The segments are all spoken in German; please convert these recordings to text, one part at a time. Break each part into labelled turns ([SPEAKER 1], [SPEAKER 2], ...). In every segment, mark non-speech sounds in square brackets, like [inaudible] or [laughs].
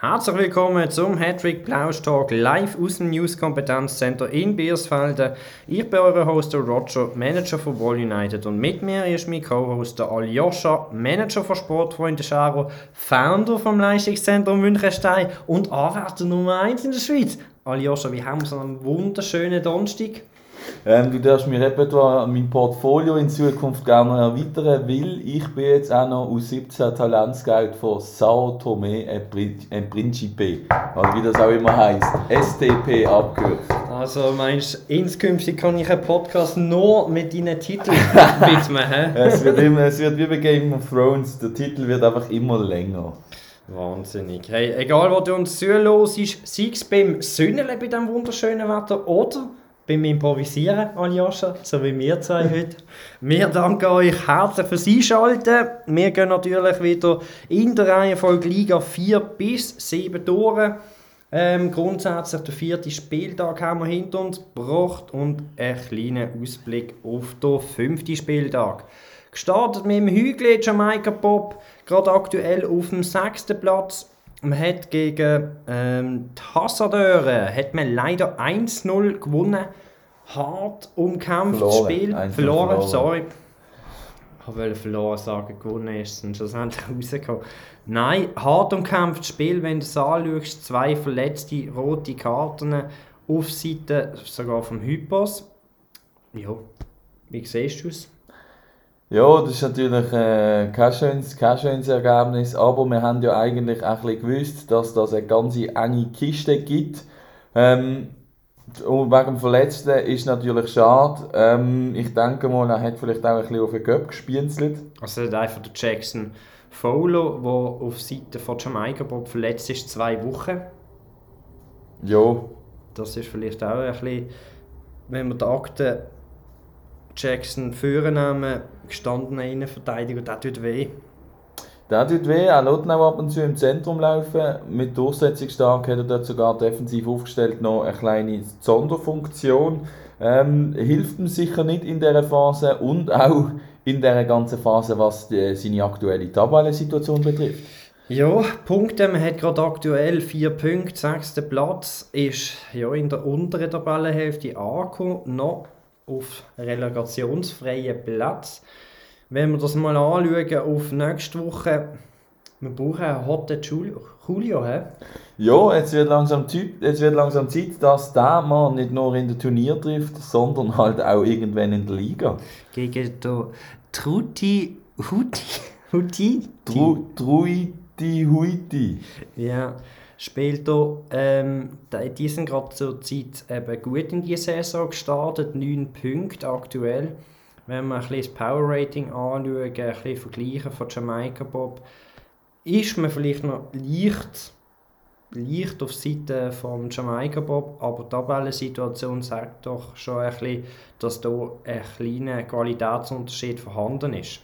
[SPEAKER 1] Herzlich willkommen zum Hattrick Plausch Talk live aus dem News Kompetenzcenter in Biersfelden. Ich bin euer Host Roger, Manager von Wall United und mit mir ist mein Co-Host Aljoscha, Manager von Sportfreunde Scharo, Founder vom Leistungszentrum Münchenstein und Anwärter Nummer 1 in der Schweiz. Aljoscha, wie haben wir so einen wunderschönen Donnerstag?
[SPEAKER 2] Ähm, du darfst mir etwa mein Portfolio in Zukunft gerne erweitern, weil ich bin jetzt auch noch aus 17 Talentscout von Sao Tome e Principe, also wie das auch immer heisst, STP abgekürzt.
[SPEAKER 1] Also meinst du, inskünftig kann ich einen Podcast nur mit deinen Titeln [laughs] widmen?
[SPEAKER 2] es, wird immer, es wird wie bei Game of Thrones, der Titel wird einfach immer länger.
[SPEAKER 1] Wahnsinnig. Hey, egal wo du uns zuhörst, sei es beim Sünneln bei diesem wunderschönen Wetter oder beim Improvisieren, Aljoscha, so wie wir zwei heute. Wir danken euch herzlich fürs Einschalten. Wir gehen natürlich wieder in der Reihenfolge Liga 4 bis 7 durch. Ähm, grundsätzlich der vierte Spieltag haben wir hinter uns gebracht und einen kleinen Ausblick auf den fünften Spieltag. Gestartet mit dem Hügel Jamaika Pop, gerade aktuell auf dem sechsten Platz man hat gegen ähm, die Hassadeure hat man leider 1-0 gewonnen. Hart umkämpftes Spiel. Verloren, verloren, sorry. Ich wollte verloren sagen, gewonnen ist es schlussendlich [laughs] rausgekommen. Nein, hart umkämpftes Spiel, wenn du es anschaust, zwei verletzte rote Karten auf Seite sogar vom Hypos. Ja, wie siehst du es?
[SPEAKER 2] Ja, das ist natürlich äh, kein, schönes, kein schönes Ergebnis, aber wir haben ja eigentlich auch ein gewusst, dass das eine ganz enge Kiste gibt. Ähm, und wegen dem Verletzten ist natürlich schade. Ähm, ich denke mal, er hat vielleicht auch ein bisschen auf den Köpf gespienzelt.
[SPEAKER 1] Also hat einfach der Jackson Fowler, der auf Seite von Jamaika Bob verletzt ist, zwei Wochen.
[SPEAKER 2] Ja.
[SPEAKER 1] Das ist vielleicht auch ein bisschen, wenn man die Akten Jackson vornehmen, gestandener Innenverteidiger, das tut weh.
[SPEAKER 2] Der tut weh, er auch ab und zu im Zentrum laufen. Mit Durchsetzungsstark hat er dort sogar defensiv aufgestellt noch eine kleine Sonderfunktion. Ähm, hilft ihm sicher nicht in dieser Phase und auch in dieser ganzen Phase, was die, seine aktuelle Tabellensituation betrifft.
[SPEAKER 1] Ja, Punkte. Man hat gerade aktuell vier Punkte. Sechster Platz ist ja, in der unteren Tabellenhälfte angekommen. Noch auf relegationsfreien Platz. Wenn wir das mal anschauen auf nächste Woche, wir brauchen einen Hotte Julio. Julio he?
[SPEAKER 2] Ja, jetzt wird, langsam Zeit, jetzt wird langsam Zeit, dass der Mann nicht nur in der Turnier trifft, sondern halt auch irgendwann in der Liga.
[SPEAKER 1] Gegen den Truti Huti. Huti?
[SPEAKER 2] Truiti Huiti.
[SPEAKER 1] Ja spielt er. Ähm, die sind gerade zur Zeit eben gut in die Saison gestartet, 9 Punkte aktuell. Wenn wir ein bisschen das Power Rating anschauen, ein bisschen vergleichen von Jamaica Bob, ist man vielleicht noch leicht, leicht auf Seite von Jamaica Bob, aber die Tabellensituation sagt doch schon ein bisschen, dass da ein kleiner Qualitätsunterschied vorhanden ist.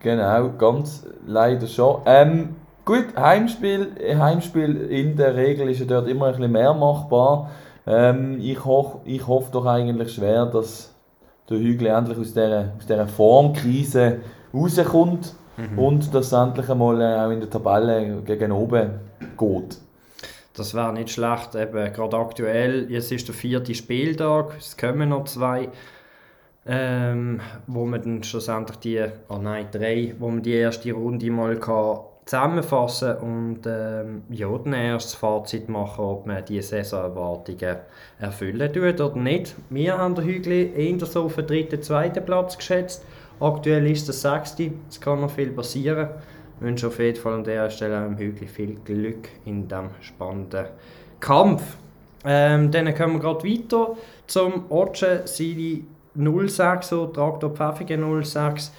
[SPEAKER 2] Genau, ganz leider schon. Ähm, Gut, Heimspiel, Heimspiel in der Regel ist ja dort immer ein bisschen mehr machbar. Ähm, ich, hoch, ich hoffe doch eigentlich schwer, dass der Hügel endlich aus dieser, aus dieser Formkrise rauskommt mhm. und dass es endlich einmal äh, auch in der Tabelle gegen oben geht.
[SPEAKER 1] Das wäre nicht schlecht, eben gerade aktuell. Jetzt ist der vierte Spieltag, es kommen noch zwei, ähm, wo man dann schlussendlich die, oh nein, drei, wo man die erste Runde mal kann zusammenfassen und ähm, ja, dann erst das Fazit machen, ob man diese Saisonerwartungen erfüllen tut oder nicht. Wir haben den Hügel eher so auf den dritten, zweiten Platz geschätzt. Aktuell ist es der sechste, es kann noch viel passieren. Ich wünsche auf jeden Fall an dieser Stelle dem Hügel viel Glück in diesem spannenden Kampf. Ähm, dann kommen wir gerade weiter zum Otsche Sili 06, so Traktor Pfäffigen 06.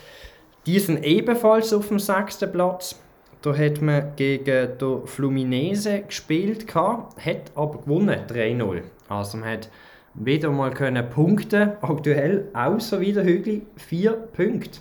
[SPEAKER 1] Die sind ebenfalls auf dem sechsten Platz. Da hat man gegen den Fluminese gespielt, hat aber gewonnen, 3-0. Also man hat wieder mal können punkten, aktuell außer wieder Hügel, 4 Punkte.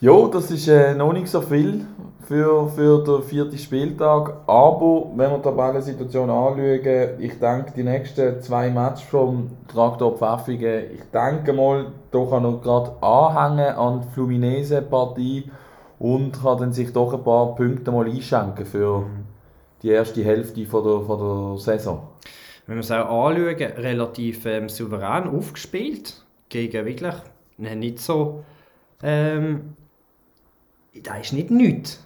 [SPEAKER 2] Ja, das ist äh, noch nicht so viel für, für den vierten Spieltag, aber wenn wir die Tabellensituation anschauen, ich denke, die nächsten zwei Matches vom Traktor Pfäffigen, ich denke mal, da kann noch gerade anhängen an die Fluminese-Partie und kann dann sich doch ein paar Punkte mal einschenken für die erste Hälfte von der, von der Saison.
[SPEAKER 1] Wenn wir es auch anschauen, relativ ähm, souverän aufgespielt. Gegen wirklich nicht so. Ähm, da ist nicht nichts.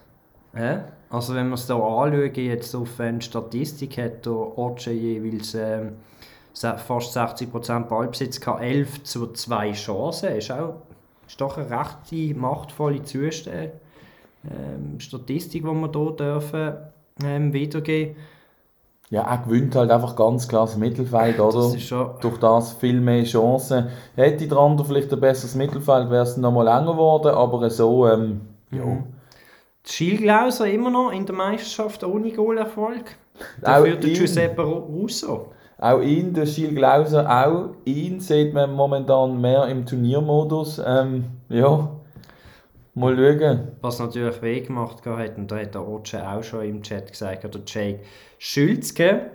[SPEAKER 1] Ja? Also, wenn wir es hier anschauen, jetzt auf eine Statistik, hat der Oce jeweils ähm, fast 60% Ballbesitz, 11 zu 2 Chancen. Ist auch ist doch eine recht machtvolle Zustände. Ähm, Statistik, die wir hier dürfen, ähm, wiedergeben
[SPEAKER 2] ja, er gewinnt halt einfach ganz klar das Mittelfeld, oder? Das schon... Durch das viel mehr Chancen. Hätte der andere vielleicht ein besseres Mittelfeld, wäre es noch mal länger geworden, aber so, ähm, ja. Mhm.
[SPEAKER 1] Schielglauser immer noch in der Meisterschaft ohne Goalerfolg. Dafür der Giuseppe Russo.
[SPEAKER 2] Auch ihn, der Schiel Glauser, auch ihn sieht man momentan mehr im Turniermodus. Ähm, ja, mal schauen.
[SPEAKER 1] Was natürlich weh gemacht hat, und da hat der Roger auch schon im Chat gesagt, oder Jake Schülzke,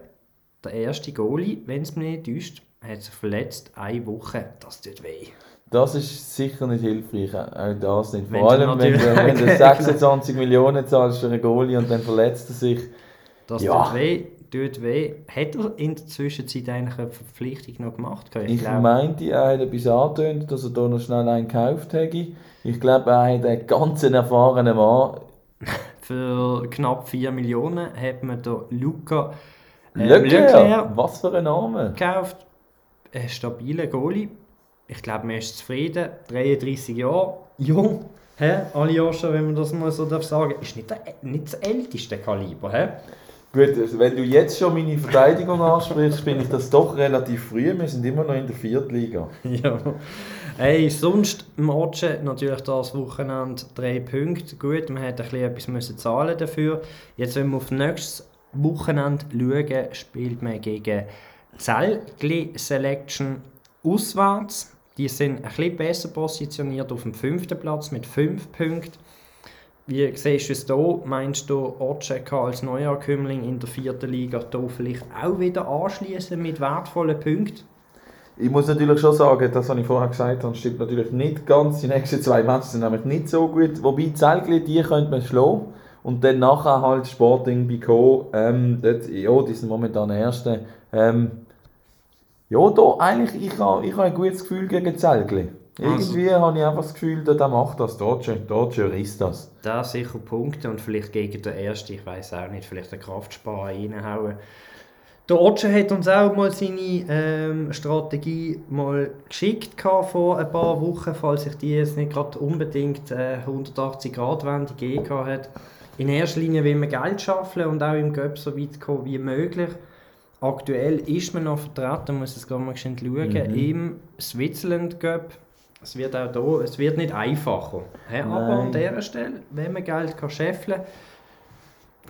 [SPEAKER 1] der erste Goalie, wenn es mich nicht täuscht, hat sich verletzt, eine Woche, das tut weh.
[SPEAKER 2] Das ist sicher nicht hilfreich, auch das nicht. Vor wenn allem, wenn du, wenn du [laughs] 26 Millionen zahlst für einen Goalie und dann verletzt er sich.
[SPEAKER 1] Das ja. tut weh tut weh. Hat er in der Zwischenzeit eigentlich eine Verpflichtung noch gemacht?
[SPEAKER 2] Ich, ich meinte, er hat etwas angetönt, dass er da noch schnell einen gekauft hätte. Ich glaube, er hat einen ganz erfahrenen Mann. [laughs]
[SPEAKER 1] Für knapp 4 Millionen hat man da Luca
[SPEAKER 2] äh, Leclerc. Leclerc. Was für ein Name.
[SPEAKER 1] Gekauft. Ein stabiler Goalie. Ich glaube, man ist zufrieden. 33 Jahre. Jung. Hä? Aljoscha, wenn man das mal so darf sagen, ist nicht, der, nicht das älteste Kaliber. Hä?
[SPEAKER 2] Gut, also wenn du jetzt schon meine Verteidigung ansprichst, bin ich das doch relativ früh. Wir sind immer noch in der Viertliga. [laughs]
[SPEAKER 1] ja. Hey, sonst Matchen natürlich das Wochenende drei Punkte. Gut, man hätte etwas müssen zahlen dafür. Jetzt, wenn wir auf nächstes Wochenende schauen, spielt man gegen Zelgli Selection auswärts. Die sind ein bisschen besser positioniert auf dem fünften Platz mit fünf Punkten. Wie siehst du es hier? Meinst du, Otscheka als Neuankömmling in der vierten Liga hier vielleicht auch wieder anschließen mit wertvollen Punkten?
[SPEAKER 2] Ich muss natürlich schon sagen, das, was ich vorher gesagt habe, stimmt natürlich nicht ganz. Die nächsten zwei Matches sind nämlich nicht so gut. Wobei Zelgli, die könnte man schlagen. Und dann nachher halt Sporting Bico, ähm, dort, ja, die sind momentan Erste. Ähm, ja, da eigentlich, ich habe ich ha ein gutes Gefühl gegen Zelgli. Irgendwie also, habe ich einfach das Gefühl, der macht das, dort ist das.
[SPEAKER 1] Da sicher Punkte und vielleicht gegen den ersten, ich weiß auch nicht, vielleicht einen Kraftsparer reinhauen. Der Otsche hat uns auch mal seine ähm, Strategie mal geschickt vor ein paar Wochen, falls sich die jetzt nicht gerade unbedingt äh, 180 Grad Wende gegeben hat. In erster Linie will man Geld schaffen und auch im Göpp so weit kommen wie möglich. Aktuell ist man noch vertreten, muss es gerade mal schauen, mhm. im Switzerland Cup es wird auch hier, es wird nicht einfacher. He, aber an dieser Stelle, wenn man Geld kann scheffeln kann,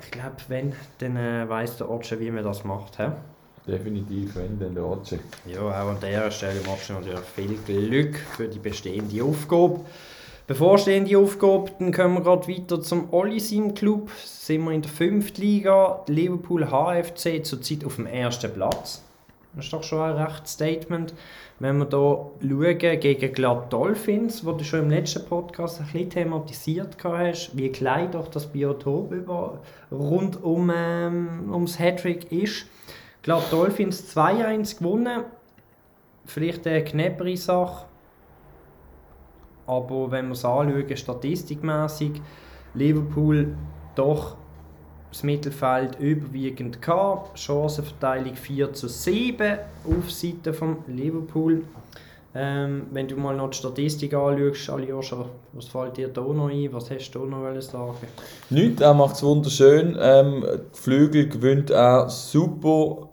[SPEAKER 1] ich glaube, wenn, dann äh, weiss der Otsche, wie man das macht. He?
[SPEAKER 2] Definitiv, wenn, dann der Otsche.
[SPEAKER 1] Ja, auch an dieser Stelle macht natürlich viel Glück für die bestehende Aufgabe. Bevorstehende Aufgabe, dann kommen wir gerade weiter zum Olisim Club. Sind wir in der 5. Liga, Liverpool HFC zurzeit auf dem ersten Platz. Das ist doch schon ein rechtes Statement. Wenn wir hier schauen gegen Glad Dolphins, wo du schon im letzten Podcast ein bisschen thematisiert hast, wie klein doch das Biotop über, rund um, ähm, ums Hattrick ist. Glad Dolphins 2-1 gewonnen. Vielleicht eine knappere Sache. Aber wenn wir es anschauen, statistikmäßig, Liverpool doch das Mittelfeld überwiegend gehabt. Chancenverteilung 4 zu 7 auf Seite von Liverpool. Ähm, wenn du mal noch die Statistik anschaust, Aljoscha, was fällt dir da noch ein? Was hast du noch sagen?
[SPEAKER 2] Nichts, er macht es wunderschön. Ähm, Flügel gewinnt auch super.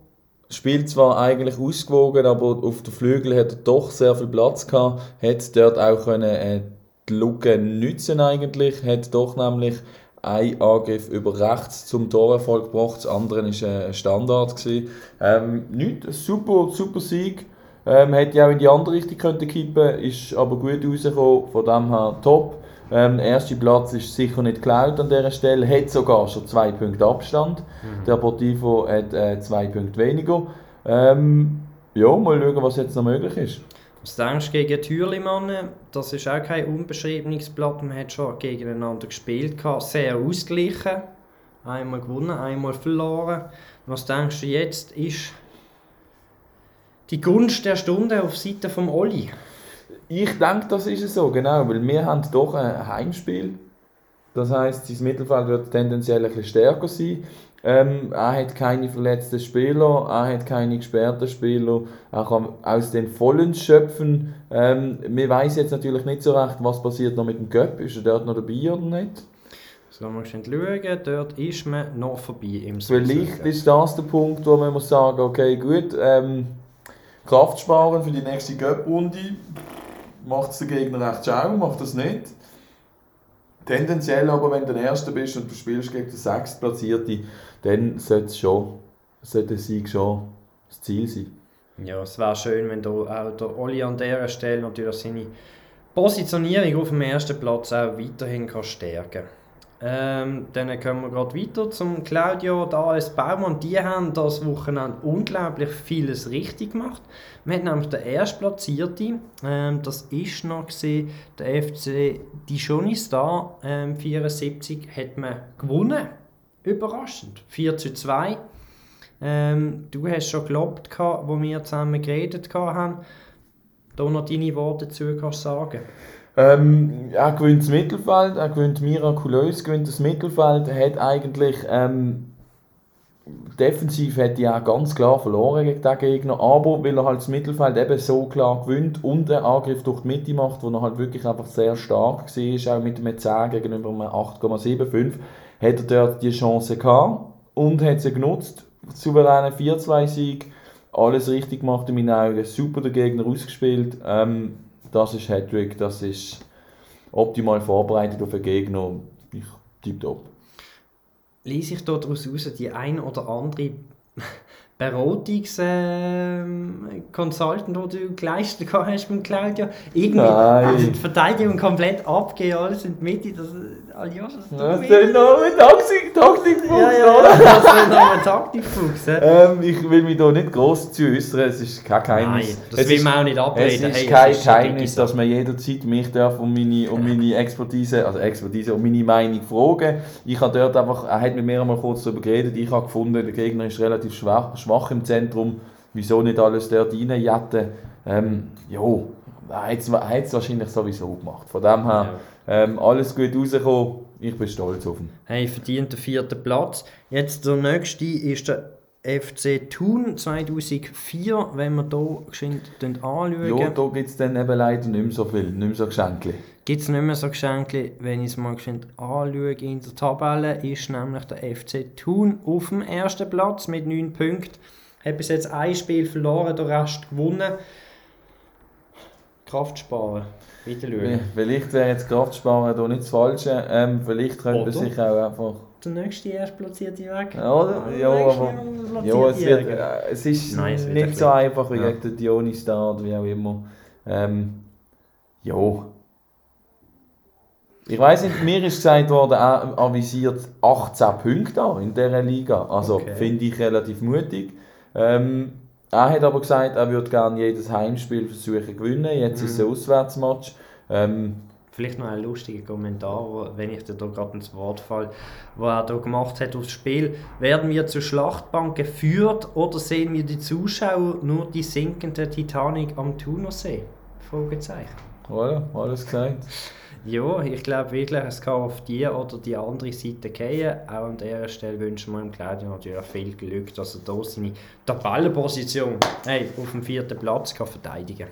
[SPEAKER 2] Spielt zwar eigentlich ausgewogen, aber auf den Flügel hat er doch sehr viel Platz gehabt. Hat dort auch können, äh, die Lücke nützen eigentlich. Hat doch nämlich ein Angriff über rechts zum Torerfolg gebracht, das andere war ein Standard. Gewesen. Ähm, nicht, ein super, super Sieg. Ähm, hätte ja auch in die andere Richtung können kippen ist aber gut rausgekommen, von dem her top. Ähm, der erste Platz ist sicher nicht geklaut an dieser Stelle, hat sogar schon zwei Punkte Abstand. Mhm. Der Portivo hat äh, zwei Punkte weniger. Ähm, ja, mal schauen, was jetzt noch möglich ist.
[SPEAKER 1] Was denkst du gegen Thürlimann? Das ist auch kein unbeschriebenes Blatt. Man hat schon gegeneinander gespielt, sehr ausgeglichen. Einmal gewonnen, einmal verloren. Was denkst du jetzt ist die Gunst der Stunde auf Seite vom Olli?
[SPEAKER 2] Ich denke, das ist es so, genau, weil wir haben doch ein Heimspiel. Das heißt, sein Mittelfeld wird tendenziell ein bisschen stärker sein. Ähm, er hat keine verletzten Spieler, er hat keine gesperrten Spieler, er kann aus den Vollen schöpfen. Ähm, wir weiß jetzt natürlich nicht so recht, was passiert noch mit dem Göpp. Ist er dort noch dabei oder nicht?
[SPEAKER 1] So, wir schauen, dort ist man noch vorbei im
[SPEAKER 2] Vielleicht ist das der Punkt, wo man muss sagen, okay, gut, ähm, Kraft sparen für die nächste Göpp-Runde. Macht es der Gegner recht schau, macht das nicht. Tendenziell aber, wenn du der Erste bist und du spielst gegen den Sechstplatzierten, dann sollte, schon, sollte der Sieg schon das Ziel sein.
[SPEAKER 1] Ja, es wäre schön, wenn da auch der Oli an dieser Stelle natürlich seine Positionierung auf dem ersten Platz auch weiterhin kann stärken kann. Ähm, dann kommen wir gerade weiter zum Claudio da als Baumann. Die haben das Wochenende unglaublich vieles richtig gemacht. Wir hatten nämlich den Erstplatzierte, ähm, das ist noch gesehen, der FC Dijonistar ähm, 74 hat man gewonnen. Überraschend. 4 zu 2. Ähm, du hast schon geglaubt, wo wir zusammen geredet haben. Da noch deine Worte dazu kannst sagen.
[SPEAKER 2] Ähm, er gewinnt das Mittelfeld, er gewinnt mirakulös, gewinnt das Mittelfeld, hat eigentlich ähm, defensiv hat er ganz klar verloren gegen den Gegner, aber weil er halt das Mittelfeld eben so klar gewinnt und den Angriff durch die Mitte macht, wo er halt wirklich einfach sehr stark war, auch mit einem 10 gegenüber einem 8,75, hat er dort die Chance gehabt und hat sie genutzt, souveränen 4-2-Sieg, alles richtig gemacht in meinen Augen, super der Gegner ausgespielt, ähm, das ist Hattrick, das ist optimal vorbereitet auf den Gegner. Ich tipptopp.
[SPEAKER 1] Lese ich daraus raus, die ein oder andere Beratungs-Consultant, ähm, die du geleistet hast mit Claudio. Irgendwie also die Verteidigung komplett abgehen, alles in die Mitte. Das, Alias, das,
[SPEAKER 2] ist noch ein Taktikfuchs,
[SPEAKER 1] ja, ja, ja, das ist noch ein Taktikfuchs.
[SPEAKER 2] ähm, ich will mich da nicht gross zu äußern, es ist kein Geheimnis.
[SPEAKER 1] Nein, das es will man auch nicht abreden.
[SPEAKER 2] Es ist hey, kein es Geheimnis, dass man jederzeit mich darf um meine, um meine Expertise, also Expertise, um meine Meinung fragen. Ich habe dort einfach, er hat mit mir einmal kurz darüber geredet, ich habe gefunden, der Gegner ist relativ schwach, schwach im Zentrum, wieso nicht alles dort reinjatten? Ähm, jo, er hat es wahrscheinlich sowieso gemacht. Von dem her, ähm, alles gut rausgekommen, ich bin stolz auf ihn.
[SPEAKER 1] Hey, verdient den vierten Platz. Jetzt der nächste ist der FC Thun 2004, wenn wir hier geschwind anschauen.
[SPEAKER 2] Ja, da gibt es dann eben leider nicht mehr so viel, nicht mehr so Geschenke.
[SPEAKER 1] Gibt es nicht mehr so Geschenke, wenn ich es mal geschwind anschaue in der Tabelle, ist nämlich der FC Thun auf dem ersten Platz mit 9 Punkten. Hat bis jetzt ein Spiel verloren, der Rest gewonnen. Kraft sparen, weiter schauen.
[SPEAKER 2] Vielleicht wäre jetzt Kraft sparen hier nicht das Falsche. Ähm, vielleicht könnte man sich auch einfach...
[SPEAKER 1] Der nächste Erstplatzierte weg.
[SPEAKER 2] Oder? Ja, aber... Ja, es, wird, äh, es ist Nein, es nicht so einfach wie ja. gegen den Dionis da oder wie auch immer. Ähm, ja. Ich weiß nicht, mir ist gesagt worden, er avisiert 18 Punkte in dieser Liga. Also okay. finde ich relativ mutig. Ähm, er hat aber gesagt, er würde gerne jedes Heimspiel versuchen gewinnen. Jetzt mhm. ist es ein mhm. Auswärtsmatch. Ähm,
[SPEAKER 1] Vielleicht noch ein lustiger Kommentar, wenn ich dir da gerade ins Wort falle, wo er da gemacht hat aufs Spiel. Werden wir zur Schlachtbank geführt oder sehen wir die Zuschauer nur die sinkende Titanic am Thunersee? Fragezeichen.
[SPEAKER 2] Voilà, alles gesagt.
[SPEAKER 1] Ja, ich glaube wirklich, es kann auf die oder die andere Seite gehen. Auch an dieser Stelle wünschen wir ihm Claudio natürlich viel Glück, dass er hier seine Tabellenposition hey, auf dem vierten Platz kann verteidigen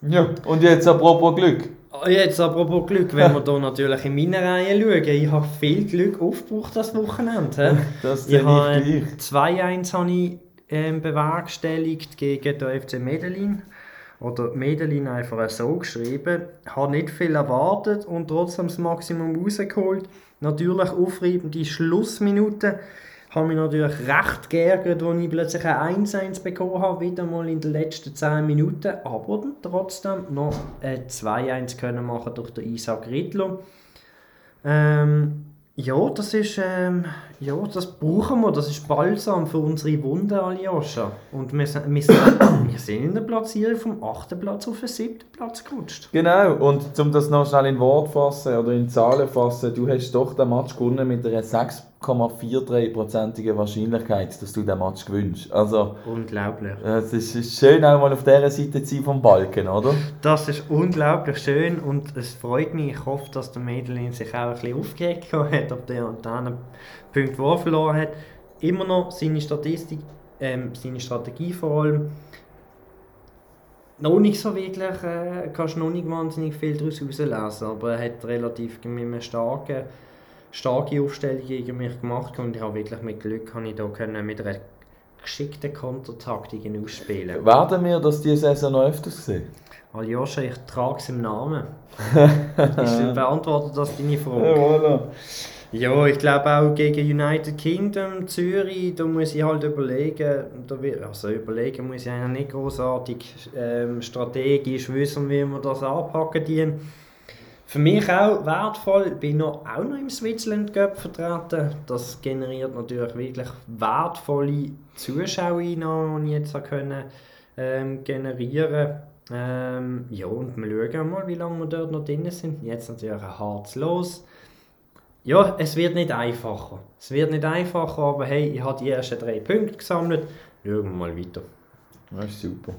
[SPEAKER 2] kann. Ja, und jetzt apropos Glück.
[SPEAKER 1] Ah, jetzt apropos Glück, wenn wir hier natürlich in meiner Reihe schauen. Ich habe viel Glück aufgebraucht das Wochenende. [laughs]
[SPEAKER 2] Das ich habe
[SPEAKER 1] 2-1 habe ich ähm, bewerkstelligt gegen den FC Medellin oder Medellin einfach so geschrieben. Habe nicht viel erwartet und trotzdem das Maximum rausgeholt. Natürlich aufreibende Schlussminuten. Habe mich natürlich recht geärgert, als ich plötzlich ein 1-1 bekommen habe, wieder mal in den letzten 10 Minuten. Aber trotzdem noch ein 2-1 können machen durch den Isaac Rittler. Ähm, ja, das ist, ähm, ja, das brauchen wir. Das ist Balsam für unsere Wunden, Aljoscha. Und wir sind, wir, sind, [coughs] wir sind in der Platzierung vom 8. Platz auf den 7. Platz gerutscht.
[SPEAKER 2] Genau, und um das noch schnell in Wort fassen oder in Zahlen fassen, du hast doch den Match gewonnen mit einer 6 0,43%ige Wahrscheinlichkeit, dass du den Match gewinnst. Also,
[SPEAKER 1] Unglaublich.
[SPEAKER 2] es ist ist schön, auch mal auf dieser Seite zu sein vom Balken, oder?
[SPEAKER 1] Das ist unglaublich schön und es freut mich. Ich hoffe, dass der Mädelin sich auch ein bisschen aufgeregt hat, ob der an diesen Punkt, wo er verloren hat. Immer noch seine Statistik, ähm, seine Strategie vor allem. Noch nicht so wirklich, äh, kannst noch nicht wahnsinnig viel daraus herauslesen, aber er hat relativ mit einer starken, starke Aufstellung gegen mich gemacht und ich habe wirklich mit Glück kann ich da können mit einer geschickten Kontertaktik ausspielen.
[SPEAKER 2] Werden wir das diese Saison noch öfters sehen?
[SPEAKER 1] Aljoscha, ich trage es im Namen. [laughs] ist beantwortet das deine Frage?
[SPEAKER 2] voilà.
[SPEAKER 1] Ja, ich glaube auch gegen United Kingdom, Zürich, da muss ich halt überlegen, da wird, also überlegen muss ich eigentlich nicht großartig ähm, strategisch wissen, wie wir das anpacken dienen. Für mich auch wertvoll, bin noch, auch noch im Switzerland Cup vertreten. Das generiert natürlich wirklich wertvolle Zuschauereinnahmen, die ich jetzt können, ähm, generieren ähm, Ja, und wir schauen mal, wie lange wir dort noch drin sind. Jetzt natürlich ein hartes Los. Ja, es wird nicht einfacher. Es wird nicht einfacher, aber hey, ich habe die ersten drei Punkte gesammelt. Schauen wir mal weiter.
[SPEAKER 2] Das ist super.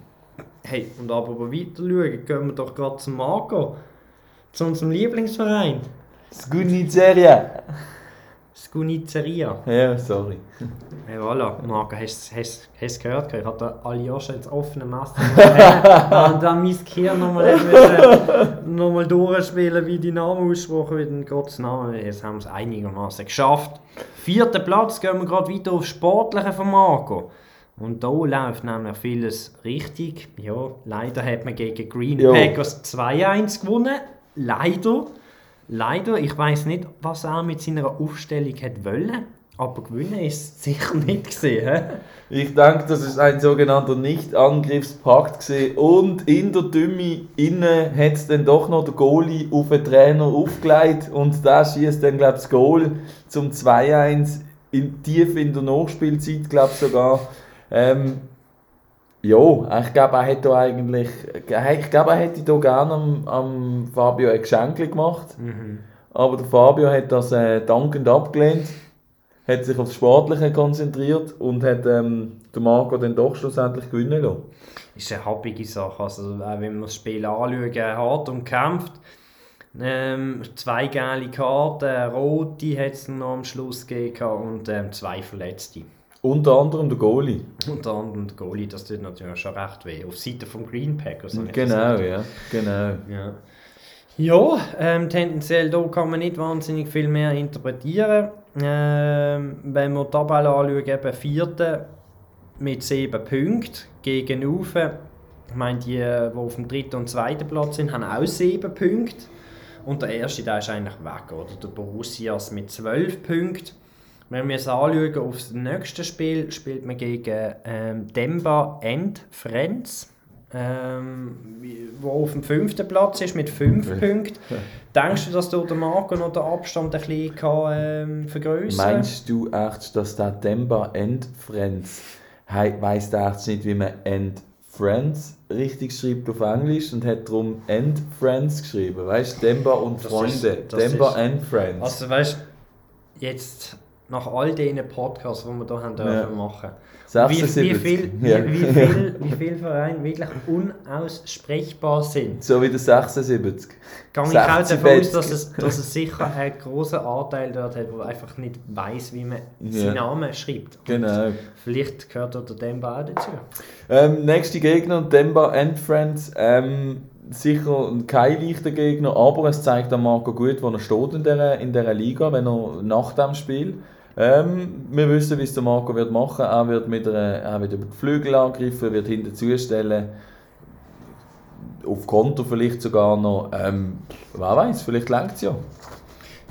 [SPEAKER 1] Hey, und aber weiter schauen, gehen wir doch gerade zum Marco. Zu unserem Lieblingsverein.
[SPEAKER 2] Skunizeria.
[SPEAKER 1] Skunizeria.
[SPEAKER 2] Ja, sorry.
[SPEAKER 1] Hey, voilà. Marco, hast du es gehört? Ich hatte Aljoscha ins offene Messer. [laughs] und dann mein Gehirn nochmal noch mal durchspielen, wie die Namen aussprechen, wie den Gottes Namen. Jetzt haben wir es einigermaßen geschafft. Vierter Platz, gehen wir gerade weiter auf Sportliche von Marco. Und da läuft nämlich vieles richtig. Ja, leider hat man gegen Green
[SPEAKER 2] Ja.
[SPEAKER 1] Packers 2-1 gewonnen. Leider. Leider. Ich weiß nicht, was er mit seiner Aufstellung hat wollen. Aber gewinnen ist sicher nicht gesehen.
[SPEAKER 2] Ich denke, das ist ein sogenannter Nicht-Angriffspakt und in der Dümme innen hat es dann doch noch der Goalie auf den Trainer aufgelegt und der schießt dann glaube ich das Goal zum 2-1 in, tief in der Nachspielzeit glaube ich sogar. Ähm, ja, ich glaube, er hätte eigentlich, ich glaube, er hätte da gerne am, am Fabio ein Geschenk gemacht. Aber der Fabio hat das äh, dankend abgelehnt, hat sich aufs Sportliche konzentriert und hat ähm, den Marco dann doch schlussendlich gewinnen lassen.
[SPEAKER 1] ist eine happige Sache. Also, auch wenn wir das Spiel anschauen, hart umkämpft. Ähm, zwei gelbe Karten, eine rote hat es noch am Schluss gegeben und ähm, zwei Verletzte.
[SPEAKER 2] Unter anderem der Goalie.
[SPEAKER 1] Unter anderem der Goalie, das tut natürlich schon recht weh. Auf Seite vom Green Packers.
[SPEAKER 2] Genau, ja. Genau.
[SPEAKER 1] Ja, ja ähm, tendenziell da kann man nicht wahnsinnig viel mehr interpretieren. Ähm, wenn wir die Tabelle anschauen, eben vierte mit sieben Punkten gegen Ufe. Ich meine, die, die auf dem dritten und zweiten Platz sind, haben auch sieben Punkte. Und der erste, der ist eigentlich weg, oder? Der Borussias mit zwölf Punkten. Wenn wir es anschauen auf das nächste Spiel, spielt man gegen ähm, Demba and Friends, ähm, wo auf dem fünften Platz ist mit fünf Punkten. [laughs] Denkst du, dass dort der Marco noch den Abstand ein bisschen kann, ähm, vergrößern
[SPEAKER 2] Meinst du echt, dass der Demba End Friends weiss der echt nicht, wie man End Friends richtig schreibt auf Englisch und hat darum End Friends geschrieben? Weißt du, Demba und
[SPEAKER 1] Das
[SPEAKER 2] Freunde.
[SPEAKER 1] ist-
[SPEAKER 2] Demba
[SPEAKER 1] ist-
[SPEAKER 2] and Friends.
[SPEAKER 1] Also weißt du, jetzt nach all diesen Podcasts, die wir hier haben
[SPEAKER 2] Ja.
[SPEAKER 1] dürfen machen, wie, wie,
[SPEAKER 2] 76.
[SPEAKER 1] viel,
[SPEAKER 2] Ja.
[SPEAKER 1] wie, wie, viel, [laughs] wie viele Vereine wirklich unaussprechbar sind,
[SPEAKER 2] So wie der 76.
[SPEAKER 1] gehe ich auch
[SPEAKER 2] 60
[SPEAKER 1] davon aus, dass es, dass es sicher einen großen Anteil dort hat, der einfach nicht weiß, wie man
[SPEAKER 2] Ja.
[SPEAKER 1] seinen Namen schreibt.
[SPEAKER 2] Genau.
[SPEAKER 1] Vielleicht gehört der Demba auch dazu.
[SPEAKER 2] Ähm, nächste Gegner, Demba and Friends. Ähm, sicher kein leichter Gegner, aber es zeigt an Marco gut, wo er steht in dieser, in dieser Liga, wenn er nach dem Spiel. Ähm, wir wissen, wie es der Marco wird machen. Er wird, mit einer, er wird über die Flügel angreifen, wird hinten zustellen. Auf Konto vielleicht sogar noch. Ähm, wer weiß, vielleicht lenkt es ja.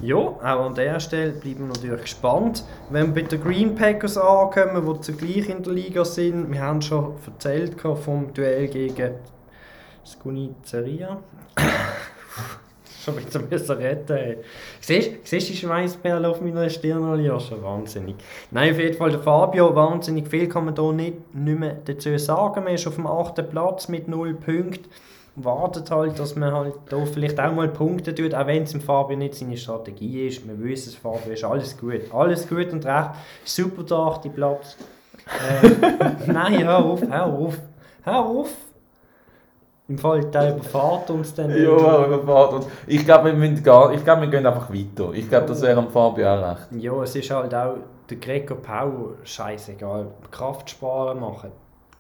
[SPEAKER 1] Ja, auch an dieser Stelle bleiben wir natürlich gespannt. Wenn wir bei den Green Packers ankommen, die zugleich in der Liga sind, wir haben schon erzählt vom Duell gegen Skunizeria. Schon wieder müssen retten. Siehst du die Schweißperle auf meiner Stirn, Aljoscha? Wahnsinnig. Nein, auf jeden Fall der Fabio, wahnsinnig viel kann man da nicht, nicht mehr dazu sagen. Man ist auf dem 8. Platz mit 0 Punkten. wartet halt, dass man halt da vielleicht auch mal Punkte tut, auch wenn es im Fabio nicht seine Strategie ist. Wir wissen es, Fabio ist alles gut. Alles gut und recht. Super der achte Platz. Äh, [laughs] nein, hör auf, hör auf. Hör auf. Im Fall, der überfahrt uns dann.
[SPEAKER 2] Ja, überfahrt uns. Ich glaube, wir, müssen gar, ich glaub, wir gehen einfach weiter. Ich glaube, das wäre am Fabio auch recht.
[SPEAKER 1] Ja, es ist halt auch der Gregor Pau scheißegal. Kraft sparen machen.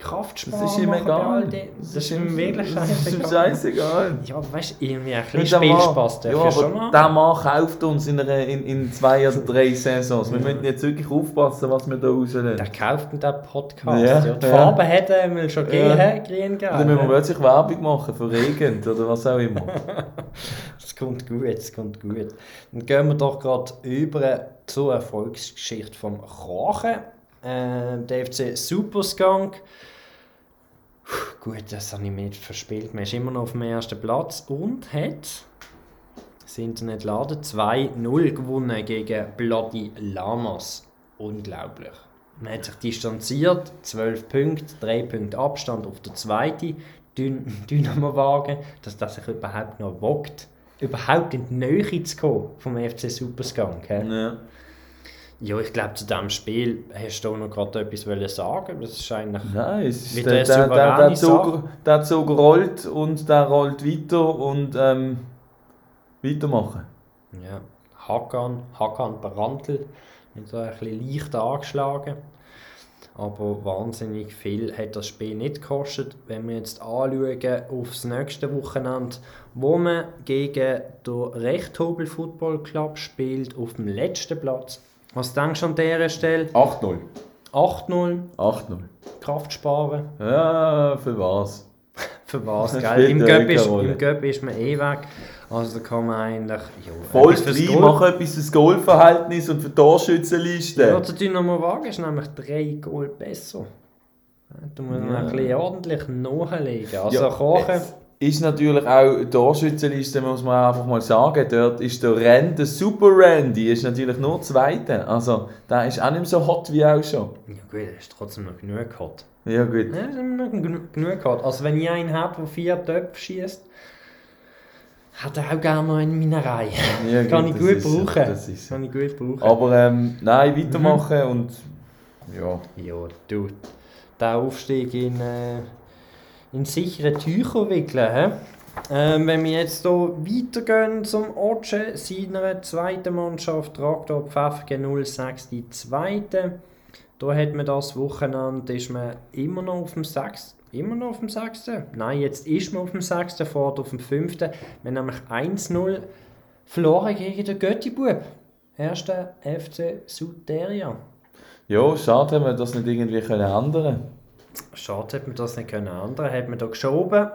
[SPEAKER 1] Kraft sparen
[SPEAKER 2] Das ist ihm
[SPEAKER 1] machen
[SPEAKER 2] egal.
[SPEAKER 1] Das ist ihm wirklich
[SPEAKER 2] Das ist ihm
[SPEAKER 1] scheißegal.
[SPEAKER 2] scheißegal.
[SPEAKER 1] Ja, aber weißt du, irgendwie ein bisschen Spielspaß darf
[SPEAKER 2] ja,
[SPEAKER 1] ja schon haben.
[SPEAKER 2] der Mann kauft uns in, einer, in, in zwei oder drei Saisons. Wir müssen jetzt wirklich aufpassen, was wir da rauslassen.
[SPEAKER 1] Der kauft den Podcast.
[SPEAKER 2] Ja,
[SPEAKER 1] Ja, die
[SPEAKER 2] ja.
[SPEAKER 1] Farbe hat er schon
[SPEAKER 2] Ja.
[SPEAKER 1] grün gegeben.
[SPEAKER 2] Dann müssen wir plötzlich Werbung machen für Regent oder was auch immer. [laughs]
[SPEAKER 1] Es kommt gut, es kommt gut. Dann gehen wir doch gerade über zur Erfolgsgeschichte vom Kochen. Äh, der FC Superskunk. Gut, das habe ich mir nicht verspielt. Man ist immer noch auf dem ersten Platz und hat das Internet laden 2-0 gewonnen gegen Bloody Lamas. Unglaublich. Man hat sich distanziert, 12 Punkte, 3 Punkte Abstand auf der zweiten Dyn [laughs] Dynamo-Wagen, dass das sich überhaupt noch wagt, überhaupt in die Nähe zu kommen vom FC Superskunk.
[SPEAKER 2] ja.
[SPEAKER 1] Ja, ich glaube, zu diesem Spiel hast du auch noch gerade etwas wollen sagen. Das ist eigentlich...
[SPEAKER 2] Nein, es ist der, der, der, der, Zug, der Zug rollt und der rollt weiter und ähm, weitermachen.
[SPEAKER 1] Ja, Hakan, Hakan Brandl, so ein bisschen leicht angeschlagen. Aber wahnsinnig viel hat das Spiel nicht gekostet. Wenn wir jetzt anschauen aufs nächste Wochenende, wo man gegen den Rechthobel Football Club spielt, auf dem letzten Platz. Was denkst du an dieser Stelle?
[SPEAKER 2] 8-0.
[SPEAKER 1] 8-0,
[SPEAKER 2] 8-0.
[SPEAKER 1] Kraft sparen.
[SPEAKER 2] Ja, für was? [laughs]
[SPEAKER 1] Für was, gell?
[SPEAKER 2] spielt
[SPEAKER 1] Im Göpp ist,
[SPEAKER 2] Rolle.
[SPEAKER 1] im Göpp ist man eh weg. Also da kann man eigentlich... Ja,
[SPEAKER 2] Voll klein,
[SPEAKER 1] Goal-
[SPEAKER 2] mach etwas fürs Goalverhältnis und für die Torschützenliste.
[SPEAKER 1] Ja, der Dynamo Wagen ist nämlich drei Goal besser. Ja, Da muss man
[SPEAKER 2] Ja.
[SPEAKER 1] ein bisschen ordentlich nachlegen. Also
[SPEAKER 2] Ja,
[SPEAKER 1] kochen...
[SPEAKER 2] es Ist natürlich auch die Torschützenliste, muss man einfach mal sagen. Dort ist der Randy, der Super Randy, ist natürlich nur Zweiter. Also, der ist auch nicht mehr so hot wie auch schon.
[SPEAKER 1] Ja gut, er ist trotzdem noch genug gehabt.
[SPEAKER 2] Ja, gut.
[SPEAKER 1] Er hat noch genug, gehabt. Also wenn ich einen habe, der vier Töpfe schießt, hat er auch gerne noch eine Minerei.
[SPEAKER 2] Ja, [laughs]
[SPEAKER 1] Kann ich
[SPEAKER 2] das
[SPEAKER 1] gut
[SPEAKER 2] ist
[SPEAKER 1] brauchen.
[SPEAKER 2] Das ist.
[SPEAKER 1] Kann ich gut brauchen.
[SPEAKER 2] Aber ähm, nein, weitermachen und ja.
[SPEAKER 1] Ja, du, der Aufstieg in, äh, in sichere Tücher wickeln. He? Ähm, wenn wir jetzt hier weitergehen zum Otsche, seiner zweiten Mannschaft, Traktor Pfäffgen 06, die zweite. Da hat man das Wochenende, ist man immer noch auf dem 6. Immer noch auf dem 6. Nein, jetzt ist man auf dem 6. fährt auf dem 5. Wir haben nämlich 1-0 verloren gegen den Göttibub. Erster FC Suteria.
[SPEAKER 2] Ja, schade, haben wir das nicht irgendwie können ändern
[SPEAKER 1] Schade, hat man das nicht können ändern Hat man da geschoben?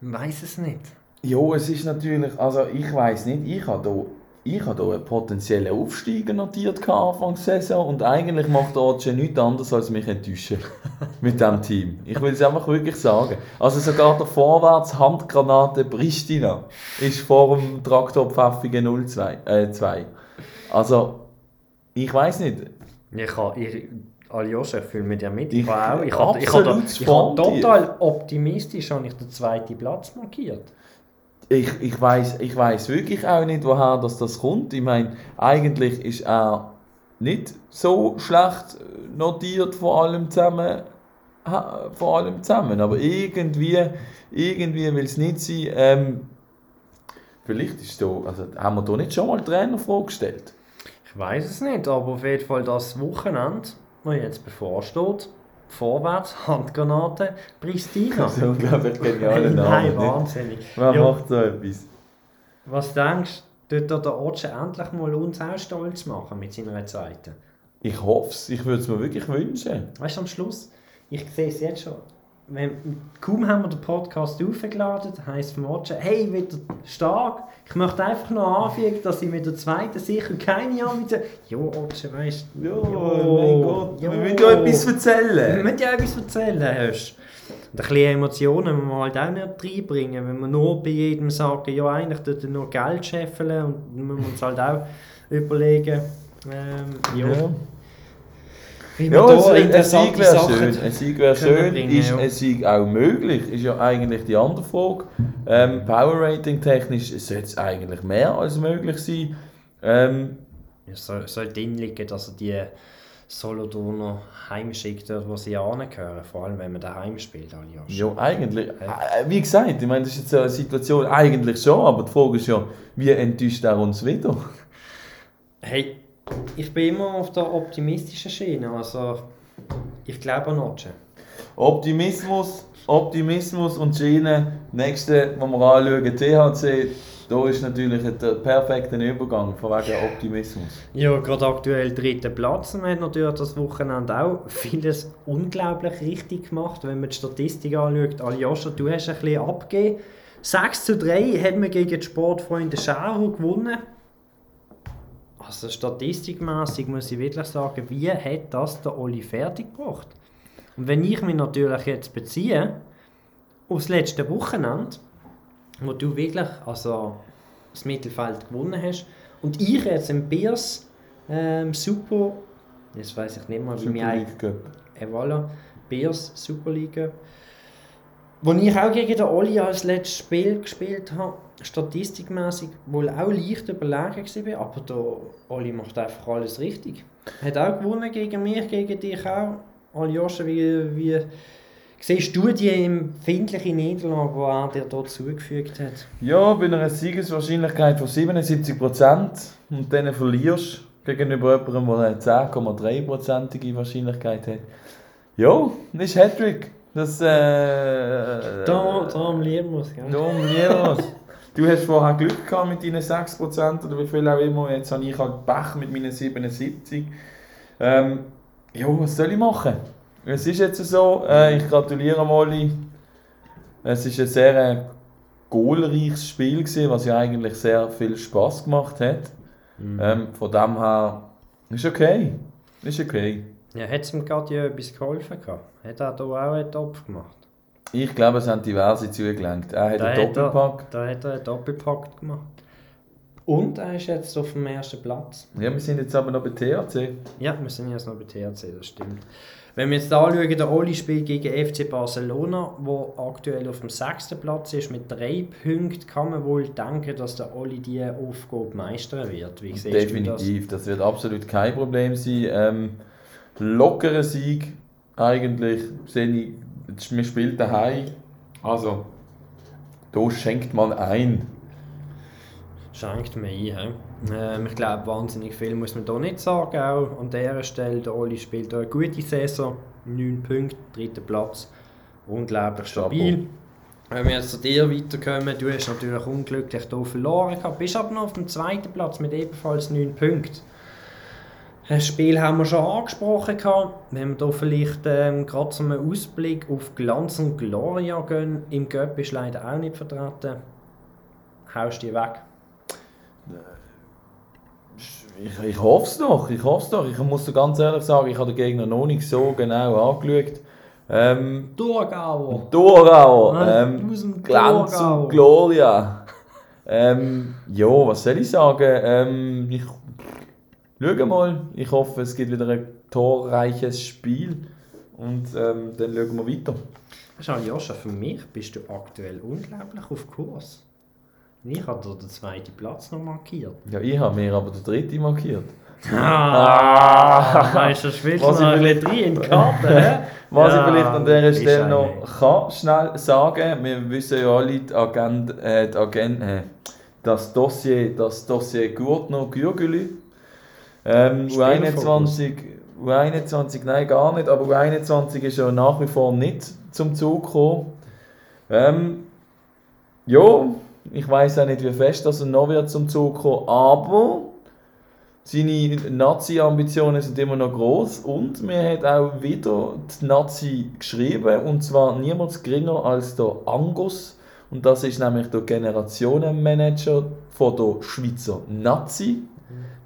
[SPEAKER 1] Man weiß es nicht.
[SPEAKER 2] Ja, es ist natürlich, also ich weiß nicht, ich habe da, ich habe da einen potenziellen Aufsteiger notiert Anfang der Saison und eigentlich macht der Otsche nichts anderes als mich enttäuschen [laughs] mit diesem Team. Ich will es einfach wirklich sagen. Also sogar der Vorwärts Handgranate Pristina ist vor dem Traktor Pfäffigen 02, äh, 2. Also, ich weiß nicht,
[SPEAKER 1] Ich habe, ich, Aljoscha, ich fühle mit dir mit.
[SPEAKER 2] Ich-
[SPEAKER 1] habe auch, ich, habe, ich,
[SPEAKER 2] absolutes
[SPEAKER 1] ich habe
[SPEAKER 2] Formtief.
[SPEAKER 1] total optimistisch habe ich den zweiten Platz markiert.
[SPEAKER 2] Ich, ich weiß ich weiss wirklich auch nicht, woher das, das kommt. Ich meine, eigentlich ist er nicht so schlecht notiert von allem zusammen. Von allem zusammen. Aber irgendwie, irgendwie will es nicht sein. Ähm, vielleicht ist da, also haben wir da nicht schon mal Trainer vorgestellt?
[SPEAKER 1] Ich weiß es nicht, aber auf jeden Fall das Wochenende, das jetzt bevorsteht, vorwärts, Handgranate, Pristina.
[SPEAKER 2] Das ist ein unglaublich genialer Name.
[SPEAKER 1] Nein, wahnsinnig.
[SPEAKER 2] Wer
[SPEAKER 1] Ja.
[SPEAKER 2] macht so etwas?
[SPEAKER 1] Was denkst du, tut der Otsche endlich mal uns auch stolz machen mit seiner zweiten?
[SPEAKER 2] Ich hoffe es. Ich würde es mir wirklich wünschen.
[SPEAKER 1] Weißt du, am Schluss, ich sehe es jetzt schon. Wenn, kaum haben wir den Podcast aufgeladen, heisst vom Otsche, hey, wieder stark. Ich möchte einfach noch anfügen, dass ich mit der zweiten sicher keine der. Jo, Otsche, weißt du. Jo,
[SPEAKER 2] mein Gott.
[SPEAKER 1] jo.
[SPEAKER 2] Wir müssen ja etwas
[SPEAKER 1] Wir
[SPEAKER 2] erzählen.
[SPEAKER 1] müssen ja etwas erzählen, du. Und ein bisschen Emotionen müssen wir halt auch nicht reinbringen, wenn wir nur bei jedem sagen, ja, eigentlich tut er nur Geld scheffeln und dann müssen wir uns halt auch überlegen, ähm, ja.
[SPEAKER 2] Ja. Ja,
[SPEAKER 1] da
[SPEAKER 2] ein Sieg wäre schön. Ein Sieg wäre schön.
[SPEAKER 1] bringen,
[SPEAKER 2] ist
[SPEAKER 1] ja.
[SPEAKER 2] ein Sieg auch möglich? Ist ja eigentlich die andere Frage. Ähm, Power Rating technisch sollte es eigentlich mehr als möglich sein. Ähm,
[SPEAKER 1] Es soll, soll drin liegen, dass er die Solothurner heimschickt, dort wo sie angehören. Vor allem, wenn man daheim spielt, alle
[SPEAKER 2] ja, eigentlich. Äh, wie gesagt, ich meine, das ist jetzt eine Situation eigentlich schon, aber die Frage ist ja, wie enttäuscht er uns wieder?
[SPEAKER 1] Hey, ich bin immer auf der optimistischen Schiene. Also, ich glaube an Notche.
[SPEAKER 2] Optimismus, Optimismus und Schiene. Nächste, was wir anschauen, THC. Da ist natürlich der perfekte Übergang von wegen Optimismus.
[SPEAKER 1] Ja, gerade aktuell dritter Platz. Wir haben natürlich das Wochenende auch vieles unglaublich richtig gemacht, wenn man die Statistik anschaut. Aljoscha, du hast ein bisschen abgegeben. 6 zu 3 haben wir gegen die Sportfreunde Schau gewonnen. Also statistikmäßig muss ich wirklich sagen, wie hat das der Oli fertig gebracht? Und wenn ich mich natürlich jetzt beziehe aufs letzte Wochenende, wo du wirklich also das Mittelfeld gewonnen hast und ich jetzt im Biers ähm, Super, jetzt weiß ich nicht mal, wie mir
[SPEAKER 2] Super League Cup.
[SPEAKER 1] äh, voilà, Bears Superliga. Wo ich auch gegen den Oli als letztes Spiel gespielt habe, statistikmäßig wohl auch leicht überlegen war, aber der Oli macht einfach alles richtig. Hat auch gewonnen gegen mich, gegen dich auch. Aljoscha, wie, wie siehst du die empfindliche Niederlage, die er dir dort zugefügt hat?
[SPEAKER 2] Ja, bei einer Siegeswahrscheinlichkeit von 77% und dann verlierst gegenüber jemandem, der eine 10,3%ige Wahrscheinlichkeit hat. Ja, das ist Hattrick. Das, äh...
[SPEAKER 1] Da, da lieben wir es, gell?
[SPEAKER 2] Darum lieben wir's. Du hast vorher Glück gehabt mit deinen 6% oder wie viel auch immer. Jetzt habe ich halt Pech mit meinen 77. Ähm, ja, was soll ich machen? Es ist jetzt so, äh, ich gratuliere Molly. Es war ein sehr äh, goalreiches Spiel, gewesen, was ja eigentlich sehr viel Spaß gemacht hat. Ähm, von dem her ist okay. Ist okay.
[SPEAKER 1] Ja, hat es ihm gerade ja etwas geholfen gehabt? Hat er da auch einen Topf gemacht?
[SPEAKER 2] Ich glaube, es haben diverse zugelenkt. Er hat
[SPEAKER 1] Da
[SPEAKER 2] einen
[SPEAKER 1] hat er-
[SPEAKER 2] Doppelpack.
[SPEAKER 1] Da hat er einen Doppelpack gemacht. Und er ist jetzt auf dem ersten Platz.
[SPEAKER 2] Ja, wir sind jetzt aber noch bei THC.
[SPEAKER 1] Ja, wir sind jetzt noch bei THC, das stimmt. Wenn wir jetzt anschauen, der Oli spielt gegen FC Barcelona, wo aktuell auf dem sechsten Platz ist mit drei Punkten, kann man wohl denken, dass der Oli diese Aufgabe meistern wird. Wie du das?
[SPEAKER 2] Definitiv, das? wird absolut kein Problem sein. Ähm, lockerer Sieg eigentlich. Wir spielen daheim. Also, da schenkt man ein.
[SPEAKER 1] Schenkt mir ein. he? Ähm, ich glaube, wahnsinnig viel muss man da nicht sagen. Auch an dieser Stelle, der Oli spielt eine gute Saison. 9 Punkte, dritter Platz. Unglaublich stabil. Wenn wir jetzt zu dir weiterkommen, du hast natürlich unglücklich hier verloren gehabt, bist aber noch auf dem zweiten Platz mit ebenfalls 9 Punkten. Das Spiel haben wir schon angesprochen. Gehabt. Wenn wir hier vielleicht ähm, gerade zum Ausblick auf Glanz und Gloria gehen, im Göpp ist leider auch nicht vertreten. Haust die weg.
[SPEAKER 2] Ich, ich hoffe es doch, ich hoffe es doch. Ich muss dir ganz ehrlich sagen, ich habe den Gegner noch nicht so genau angeschaut. Ähm. Thurgau,
[SPEAKER 1] Ah,
[SPEAKER 2] ähm,
[SPEAKER 1] aus dem
[SPEAKER 2] Glanz
[SPEAKER 1] Thurgau.
[SPEAKER 2] und Gloria. Ähm, ja, was soll ich sagen? Ähm, ich schau mal. Ich hoffe, es gibt wieder ein torreiches Spiel. Und ähm, dann schauen wir weiter.
[SPEAKER 1] Schau, Joscha, für mich bist du aktuell unglaublich auf Kurs. Ich habe den zweiten Platz noch markiert.
[SPEAKER 2] Ja, ich habe mir aber den dritten markiert.
[SPEAKER 1] Ah, weißt du, das spielst
[SPEAKER 2] Was
[SPEAKER 1] noch bisschen rein in die Karte, hä? [laughs]
[SPEAKER 2] Was
[SPEAKER 1] Ja,
[SPEAKER 2] ich vielleicht an dieser Stelle noch kann schnell sagen wir wissen ja alle, die Agent, äh, die Agent, äh, das Dossier, das Dossier Gurtner Gürgeli. Ähm,
[SPEAKER 1] Spielerfokus.
[SPEAKER 2] U21, U21, nein gar nicht, aber U21 ist ja nach wie vor nicht zum Zug gekommen. Ähm, ja, ich weiß auch nicht, wie fest das er noch wird zum Zug kommen, aber seine Nazi-Ambitionen sind immer noch groß und mir hat auch wieder die Nazi geschrieben und zwar niemand geringer als der Angus und das ist nämlich der Generationenmanager von der Schweizer Nazi.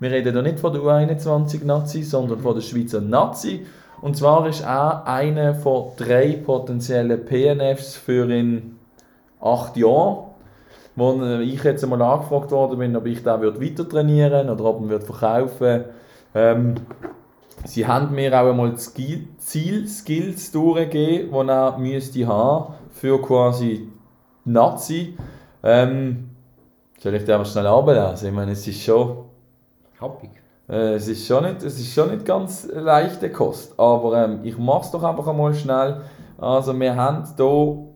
[SPEAKER 2] Wir reden hier nicht von der U21 Nazi, sondern von der Schweizer Nazi und zwar ist er einer von drei potenziellen PNFs für in acht Jahren wo ich jetzt einmal angefragt worden bin, ob ich den würde weiter trainieren oder ob würde verkaufen ähm, sie haben mir auch einmal Zielskills durchgegeben, die er müsste haben für quasi Nazi. Ähm, soll ich dir aber schnell runterlesen? Ich meine, es ist schon...
[SPEAKER 1] Happig.
[SPEAKER 2] Äh, es, ist schon nicht, es ist schon nicht ganz leichte Kost, aber ähm, ich mache es doch einfach einmal schnell. Also wir haben hier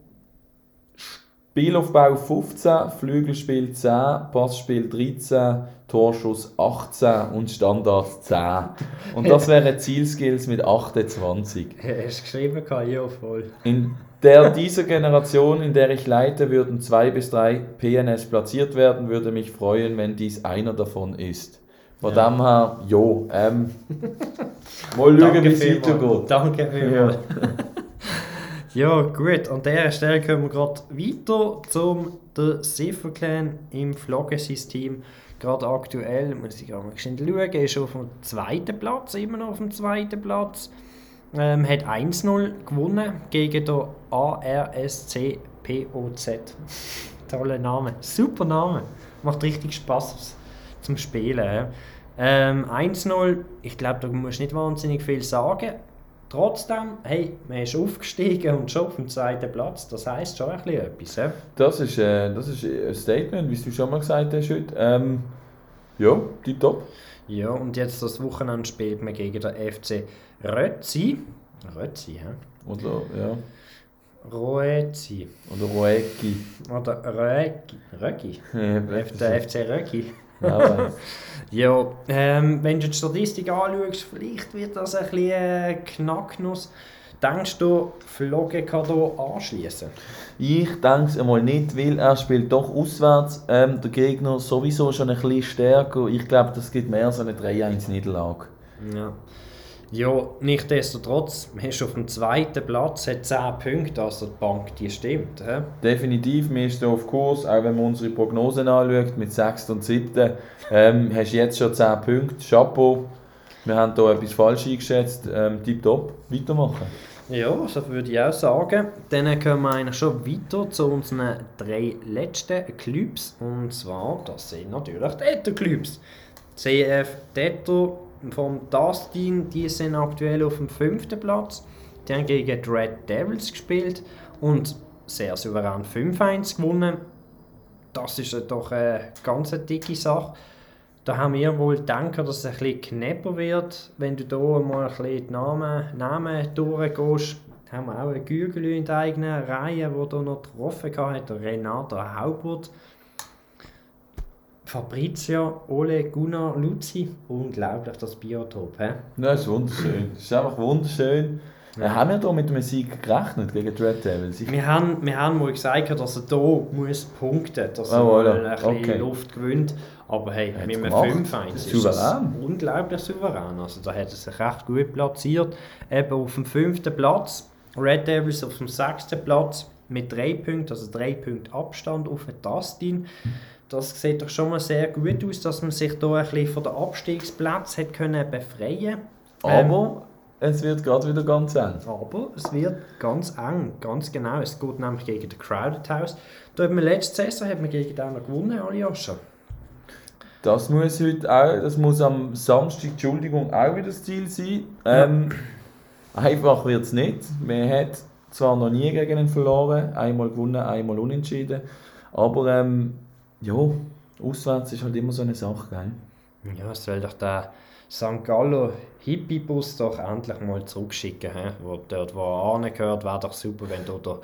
[SPEAKER 2] Spielaufbau 15, Flügelspiel 10, Passspiel 13, Torschuss 18 und Standard 10. Und das [laughs] wären Zielskills mit 28.
[SPEAKER 1] Hast du geschrieben? Ja, voll.
[SPEAKER 2] In der dieser Generation, in der ich leite, würden zwei bis drei PNS platziert werden. Würde mich freuen, wenn dies einer davon ist. Von
[SPEAKER 1] Ja.
[SPEAKER 2] dem her, jo, ähm, mal schauen, wie es weitergeht.
[SPEAKER 1] Danke vielmals. [laughs] Ja. gut, an dieser Stelle kommen wir gerade weiter zum der Cipher Clan im Floggensystem. Gerade aktuell, muss ich gerade mal schauen, ist auf dem zweiten Platz, immer noch auf dem zweiten Platz. Ähm, hat 1-0 gewonnen gegen den ARSC POZ. [laughs] Toller Name, super Name. Macht richtig Spaß zum Spielen. Ähm, 1-0, ich glaube, da musst du nicht wahnsinnig viel sagen. Trotzdem, hey, man ist aufgestiegen und schon auf dem zweiten Platz. Das heisst schon ein bisschen etwas. hä?
[SPEAKER 2] Das ist, äh, das ist ein Statement, wie du schon mal gesagt hast heute. Ähm, ja, tipptopp.
[SPEAKER 1] Ja, und jetzt das Wochenende spielt man gegen den FC Rötzi. Rötzi, hä?
[SPEAKER 2] Oder, [laughs] ja,
[SPEAKER 1] Roezi.
[SPEAKER 2] oder Roeki.
[SPEAKER 1] Oder Rögi. Rögi.
[SPEAKER 2] Ja,
[SPEAKER 1] Der FC Rögi. Ja, ähm, wenn du die Statistik anschaust, vielleicht wird das ein bisschen äh, Knacknuss. Denkst du, Flogge kann hier anschließen?
[SPEAKER 2] Ich denke es einmal nicht, weil er spielt doch auswärts. Ähm, der Gegner sowieso schon ein bisschen stärker. Ich glaube, das gibt mehr als eine 3-1-Niederlage.
[SPEAKER 1] Ja. Ja, nichtsdestotrotz, man ist auf dem zweiten Platz, hat 10 Punkte, also die Bank, die stimmt. He?
[SPEAKER 2] Definitiv, wir sind auf Kurs, auch wenn man unsere Prognosen anschaut, mit 6. und 7. Ähm, hast jetzt schon 10 Punkte, Chapeau. Wir haben hier etwas falsch eingeschätzt. Ähm, Tipptopp, weitermachen.
[SPEAKER 1] Ja, so würde ich auch sagen. Dann kommen wir eigentlich schon weiter zu unseren drei letzten Clubs. Und zwar, das sind natürlich die Ether-Clubs. CF Detto vom Dustin, die sind aktuell auf dem fünften Platz. Die haben gegen die Red Devils gespielt und sehr souverän 5-1 gewonnen. Das ist doch eine ganz dicke Sache. Da haben wir wohl gedacht, dass es ein bisschen knapper wird, wenn du hier mal ein bisschen die Namen, Namen durchgehst. Haben wir auch einen Gügel in der eigenen Reihe, der hier noch getroffen hat, der Renato Haubert. Fabrizio, Ole, Gunnar, Luzi. Unglaublich, das Biotop. He?
[SPEAKER 2] Das ist wunderschön. Das ist einfach wunderschön. Ja. Haben wir hier mit einem Sieg gerechnet gegen die Red Devils?
[SPEAKER 1] Wir haben, wir haben mal gesagt, dass er hier muss punkten dass er
[SPEAKER 2] Ah, voilà.
[SPEAKER 1] ein bisschen
[SPEAKER 2] Okay.
[SPEAKER 1] Luft gewinnt. Aber hey, mit einem
[SPEAKER 2] gemacht.
[SPEAKER 1] 5-1 ist
[SPEAKER 2] Souverän.
[SPEAKER 1] das unglaublich souverän. Also da hat er sich recht gut platziert. Eben auf dem fünften Platz, Red Devils auf dem sechsten Platz mit drei Punkten, also drei Punkte Abstand auf den Dustin. Das sieht doch schon mal sehr gut aus, dass man sich hier ein bisschen von den Abstiegsplätzen hat können befreien Ähm,
[SPEAKER 2] Aber es wird gerade wieder ganz eng.
[SPEAKER 1] aber es wird ganz eng, ganz genau. Es geht nämlich gegen den Crowded House. Da hat man letzte Saison hat man gegen den noch gewonnen, Aljoscha.
[SPEAKER 2] Das muss heute auch, das muss am Samstag, Entschuldigung, auch wieder das Ziel sein. Ähm, einfach wird es nicht. Man hat zwar noch nie gegen ihn verloren, einmal gewonnen, einmal unentschieden. Aber ähm, ja, auswärts ist halt immer so eine Sache, gell?
[SPEAKER 1] Ja, es soll doch der St. Gallo Hippie-Bus doch endlich mal zurückschicken. He? Wo dort, wo er angehört, wäre doch super, wenn du da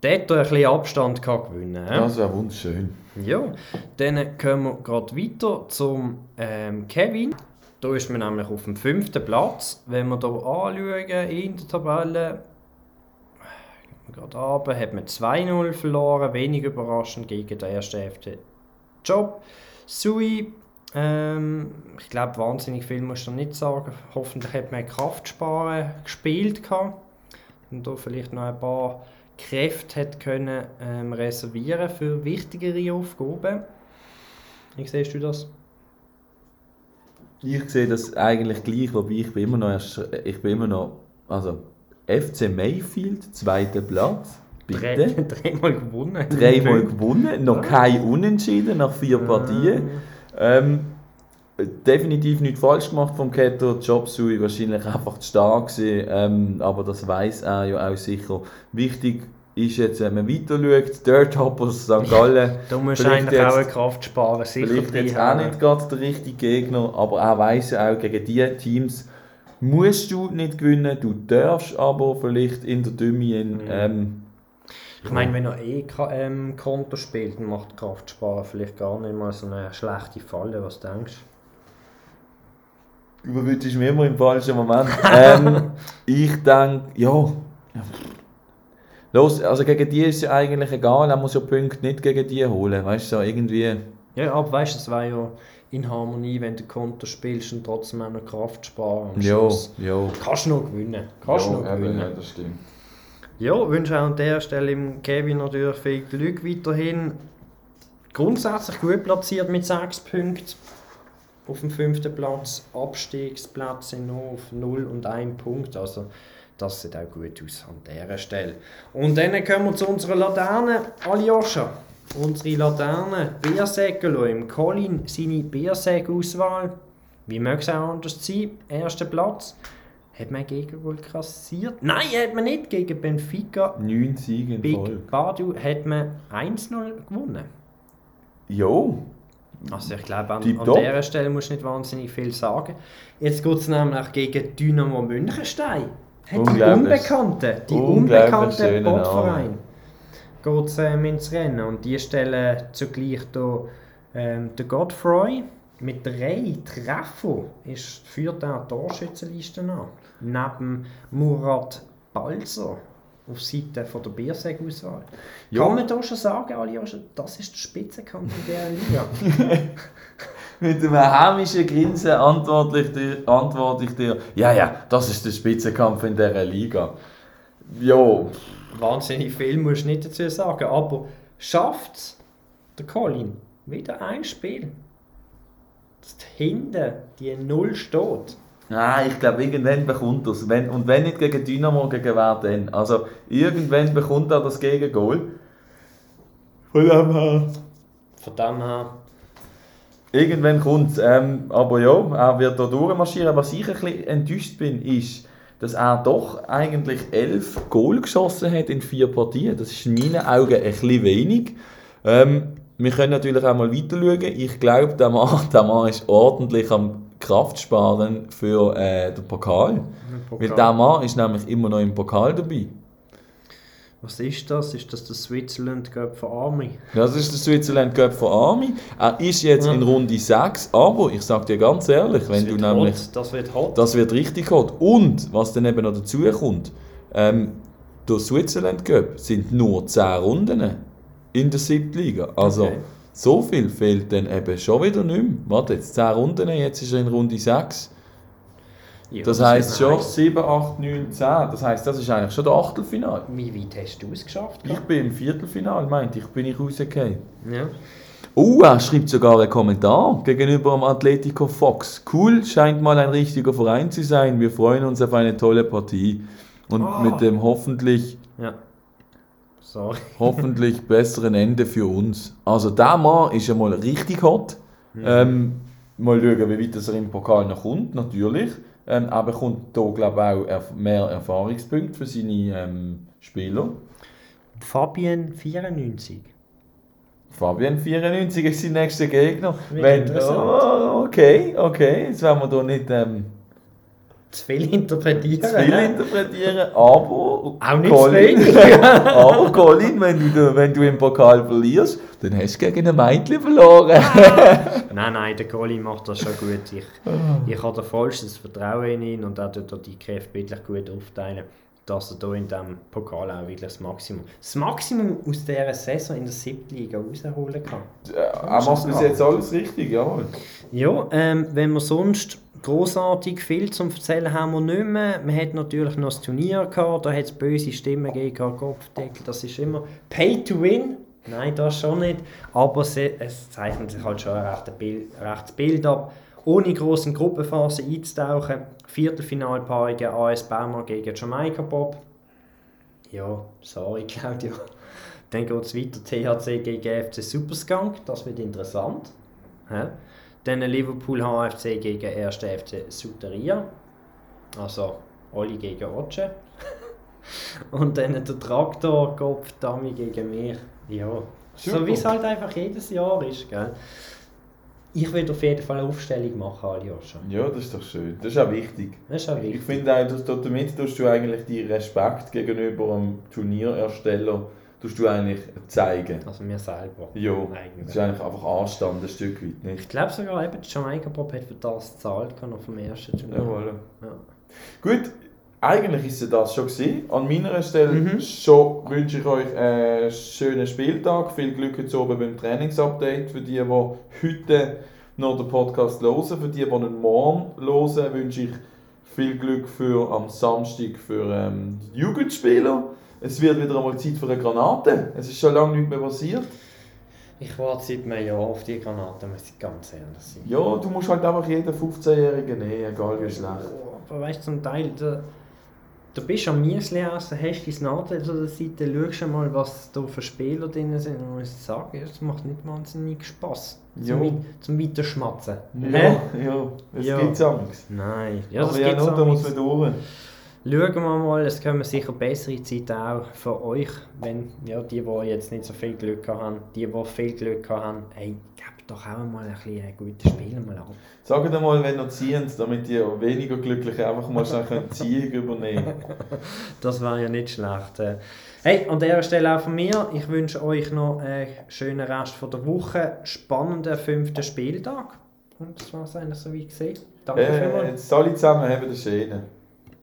[SPEAKER 1] dort ein bisschen Abstand kann gewinnen kann.
[SPEAKER 2] Das wäre wunderschön.
[SPEAKER 1] Ja, dann kommen wir gerade weiter zum ähm, Kevin. Da ist man nämlich auf dem fünften Platz. Wenn wir hier anschauen in der Tabelle, gerade runter, hat man 2-0 verloren, wenig überraschend gegen den ersten FC Job. Sui, ähm, ich glaube, wahnsinnig viel muss man nicht sagen. Hoffentlich hat man Kraftsparen gespielt. gehabt Und da vielleicht noch ein paar Kräfte hat können, ähm, reservieren für wichtigere Aufgaben. Wie siehst du das?
[SPEAKER 2] Ich sehe das eigentlich gleich, wobei ich bin immer noch, erst, ich bin immer noch, also FC Mayfield, zweiter Platz,
[SPEAKER 1] Drei,
[SPEAKER 2] bitte. [laughs]
[SPEAKER 1] dreimal gewonnen.
[SPEAKER 2] Dreimal [laughs] gewonnen, noch kein Unentschieden nach vier Partien. Ähm, definitiv nichts falsch gemacht vom Keto. Job Sui wahrscheinlich einfach zu stark gewesen, ähm, aber das weiß er ja auch sicher. Wichtig ist jetzt, wenn man weiter schaut, Dirt Hoppers St. Gallen.
[SPEAKER 1] Du musst
[SPEAKER 2] Vielleicht
[SPEAKER 1] eigentlich
[SPEAKER 2] jetzt-
[SPEAKER 1] auch eine Kraft sparen, sicher
[SPEAKER 2] Vielleicht jetzt auch
[SPEAKER 1] reinhauen.
[SPEAKER 2] nicht gerade der richtige Gegner, aber er weiß ja auch, gegen diese Teams musst du nicht gewinnen, du darfst aber vielleicht in der Dümien. Ähm,
[SPEAKER 1] Ich meine, wenn er eh ähm, Konto spielt, dann macht Kraft sparen vielleicht gar nicht mal so eine schlechte Falle. Was denkst du?
[SPEAKER 2] überwünschst mir immer im falschen Moment. [laughs] ähm, ich denke, ja. Los, also gegen die ist ja eigentlich egal, er muss ja Punkte nicht gegen die holen, weißt du, so irgendwie.
[SPEAKER 1] Ja, aber weißt du, es wäre ja in Harmonie, wenn du Konto spielst und trotzdem auch noch Kraft sparen. Am
[SPEAKER 2] Ja,
[SPEAKER 1] Schluss.
[SPEAKER 2] ja.
[SPEAKER 1] Kannst du noch gewinnen. Kannst du noch gewinnen.
[SPEAKER 2] das stimmt.
[SPEAKER 1] Ja, wünsche auch an der Stelle dem Kevin natürlich viel Glück weiterhin. Grundsätzlich gut platziert mit 6 Punkten. Auf dem fünften Platz. Abstiegsplätze noch auf 0 und 1 Punkt. Also, das sieht auch gut aus an dieser Stelle. Und dann kommen wir zu unserer Laterne. Aljoscha, unsere Laterne. Biersäcke im Colin seine Biersäge-Auswahl. Wie mag es auch anders sein? Erster Platz. Hat man gegen wohl kassiert? Nein, hat man nicht. Gegen Benfica.
[SPEAKER 2] Neun Siege in Folge.
[SPEAKER 1] Big Badu hat man 1-0 gewonnen.
[SPEAKER 2] Jo,
[SPEAKER 1] Also ich glaube, an, an dieser Stelle muss ich nicht wahnsinnig viel sagen. Jetzt geht es nämlich gegen Dynamo Münchenstein. Hat die. Unbekannte, die unbekannte. Botverein geht es ähm, ins Rennen. Und die stellen zugleich da, ähm, der Godfrey mit drei Treffer ist, führt auch die Torschützenliste an. Neben Murat Balzer auf Seite von der Bierseg-Auswahl.
[SPEAKER 2] Ja.
[SPEAKER 1] Kann man da schon sagen, Aliosha, das ist der Spitzenkampf in dieser Liga? [laughs] [laughs]
[SPEAKER 2] mit einem hämischen Grinsen antworte ich, dir, antworte ich dir, ja, ja, das ist der Spitzenkampf in dieser Liga. Jo,
[SPEAKER 1] Wahnsinnig viel musst du nicht dazu sagen, aber schafft der Colin wieder ein Spiel, dass hinten die Null steht?
[SPEAKER 2] Nein, ich glaube, irgendwann bekommt er es. Wenn, und wenn nicht gegen Dynamo, gegen wer denn? Also, irgendwann bekommt er das Gegengol. Von dem her.
[SPEAKER 1] Von dem her,
[SPEAKER 2] Irgendwann kommt es. Ähm, aber ja, er wird da durchmarschieren. Was ich ein bisschen enttäuscht bin, ist, dass er doch eigentlich elf Goal geschossen hat in vier Partien. Das ist in meinen Augen ein bisschen wenig. Ähm, wir können natürlich auch mal weiter schauen. Ich glaube, der Mann, [laughs] der Mann ist ordentlich am Kraft sparen für äh, den Pokal. Weil der Mann ist nämlich immer noch im Pokal dabei.
[SPEAKER 1] Was ist das? Ist das der Switzerland Cup für Army?
[SPEAKER 2] Das ist der Switzerland Cup von Army. Er ist jetzt in Runde 6, aber ich sage dir ganz ehrlich, wenn
[SPEAKER 1] das
[SPEAKER 2] du
[SPEAKER 1] wird
[SPEAKER 2] nämlich...
[SPEAKER 1] hot, das wird hot.
[SPEAKER 2] Das wird richtig hot. Und, was dann eben noch dazu kommt, ähm, der Switzerland Cup sind nur 10 Runden in der siebten Liga. Also,
[SPEAKER 1] Okay.
[SPEAKER 2] so viel fehlt dann eben schon wieder nicht mehr. Warte, jetzt 10 Runden, jetzt ist er in Runde 6.
[SPEAKER 1] Ja,
[SPEAKER 2] Das heisst schon
[SPEAKER 1] nice.
[SPEAKER 2] 7, 8, 9, 10. Das heisst, das ist eigentlich schon der Achtelfinal.
[SPEAKER 1] Wie weit hast du es geschafft?
[SPEAKER 2] Ich bin im Viertelfinal, meinte ich, bin ich rausgekommen.
[SPEAKER 1] Ja.
[SPEAKER 2] Oh, er schreibt sogar einen Kommentar gegenüber dem Atletico Fox. Cool, scheint mal ein richtiger Verein zu sein. Wir freuen uns auf eine tolle Partie. Und
[SPEAKER 1] Oh.
[SPEAKER 2] mit dem hoffentlich,
[SPEAKER 1] ja. Sorry. [laughs]
[SPEAKER 2] hoffentlich besseren Ende für uns. Also der Mann ist ja mal richtig hot. Ähm, mal schauen, wie weit das er im Pokal noch kommt, natürlich. Ähm, er bekommt hier, glaube ich, auch mehr Erfahrungspunkte für seine ähm, Spieler.
[SPEAKER 1] Fabian 94.
[SPEAKER 2] Fabian 94 ist sein nächster Gegner. Wenn, oh, okay, okay. Jetzt werden wir da nicht ähm,
[SPEAKER 1] Zu viel interpretieren.
[SPEAKER 2] zu viel interpretieren, aber
[SPEAKER 1] Auch nicht zu
[SPEAKER 2] Colin,
[SPEAKER 1] wenig. [laughs]
[SPEAKER 2] aber Colin, wenn du, wenn du im Pokal verlierst, dann hast du gegen ein Mädchen verloren. [laughs]
[SPEAKER 1] Nein, nein, der Colin macht das schon gut. Ich, ich habe da vollstes Vertrauen in ihn und er tut die Kräfte wirklich gut aufteilen, dass er da in diesem Pokal auch wirklich das Maximum, das Maximum aus dieser Saison in der siebten Liga rausholen kann.
[SPEAKER 2] er macht bis jetzt alles richtig, jawohl.
[SPEAKER 1] Ja, ähm, wenn wir sonst großartig viel zum Erzählen haben wir nicht mehr. Man hat natürlich noch das Turnier gehabt, da hat es böse Stimmen gegeben, gehabt, Kopfdeckel, das ist immer Pay to Win. Nein, das schon nicht, aber es zeichnet sich halt schon ein rechtes Bild, rechtes Bild ab. Ohne grossen Gruppenphase einzutauchen, Viertelfinalpaarungen AS Baumer gegen Jamaika Bob. Ja, sorry [laughs] Claudio. Dann geht es weiter, THC gegen FC Superskunk, das wird interessant. Hä? Dann Liverpool HFC gegen 1. FC Suteria. Also alle gegen Otsche. [laughs] Und dann der Traktorkopf Dami gegen mich. Ja,
[SPEAKER 2] Super.
[SPEAKER 1] so wie es halt einfach jedes Jahr ist. Gell? Ich will auf jeden Fall eine Aufstellung machen, Aljoscha.
[SPEAKER 2] Ja, das ist doch schön. Das ist auch wichtig.
[SPEAKER 1] Das ist auch
[SPEAKER 2] Ich
[SPEAKER 1] wichtig.
[SPEAKER 2] finde auch, dass du- damit tust du eigentlich die Respekt gegenüber dem Turnierersteller tust du eigentlich zeigen.
[SPEAKER 1] Also mir selber.
[SPEAKER 2] Ja, das
[SPEAKER 1] Eigentlich.
[SPEAKER 2] ist eigentlich einfach Anstand ein Stück weit, nicht?
[SPEAKER 1] Ich glaube sogar, eben, die Jamaica Pop hat für das gezahlt, noch vom ersten Turnier.
[SPEAKER 2] Jawohl.
[SPEAKER 1] Ja.
[SPEAKER 2] Gut, eigentlich ist es das schon gewesen. An meiner Stelle
[SPEAKER 1] Mhm.
[SPEAKER 2] schon wünsche ich euch einen schönen Spieltag. Viel Glück jetzt oben beim Trainingsupdate. Für die, die heute noch den Podcast hören, für die, die ihn morgen hören, wünsche ich viel Glück für am Samstag für ähm, die Jugendspieler. Es wird wieder einmal Zeit für eine Granate. Es ist schon lange nicht mehr passiert.
[SPEAKER 1] Ich warte seit einem Jahr auf die Granaten, muss ich ganz ehrlich sein.
[SPEAKER 2] Ja, du musst halt einfach jeden 15-Jährigen nehmen, egal wie schlecht.
[SPEAKER 1] Oh, Aber weißt du, zum Teil, da, du bist am Miesli essen, hast dein Nadel an der Seite, schaust mal, was da für Spieler drin sind und muss sagen, es macht nicht wahnsinnig Spass.
[SPEAKER 2] Ja.
[SPEAKER 1] Zum, zum Weiterschmatzen.
[SPEAKER 2] Ja, ja, es
[SPEAKER 1] Ja.
[SPEAKER 2] gibt's Angst.
[SPEAKER 1] Nein. Ja,
[SPEAKER 2] Aber ja,
[SPEAKER 1] gibt's
[SPEAKER 2] da muss man durch.
[SPEAKER 1] Schauen wir mal, es kommen sicher bessere Zeiten auch für euch, wenn ja, die, die jetzt nicht so viel Glück haben, die, die viel Glück haben, hey, doch auch mal ein bisschen ein gutes Spiel mal ab.
[SPEAKER 2] Sagt mal, wenn ihr ziehen, damit die weniger Glückliche einfach mal schnell die Ziehung übernehmen [laughs]
[SPEAKER 1] Das war ja nicht schlecht. äh. Hey, an dieser Stelle auch von mir. Ich wünsche euch noch einen schönen Rest von der Woche. Spannenden fünften Spieltag. Und das war es eigentlich so wie gesehen. Danke
[SPEAKER 2] äh,
[SPEAKER 1] vielmals.
[SPEAKER 2] Jetzt alle zusammen haben den Schäden.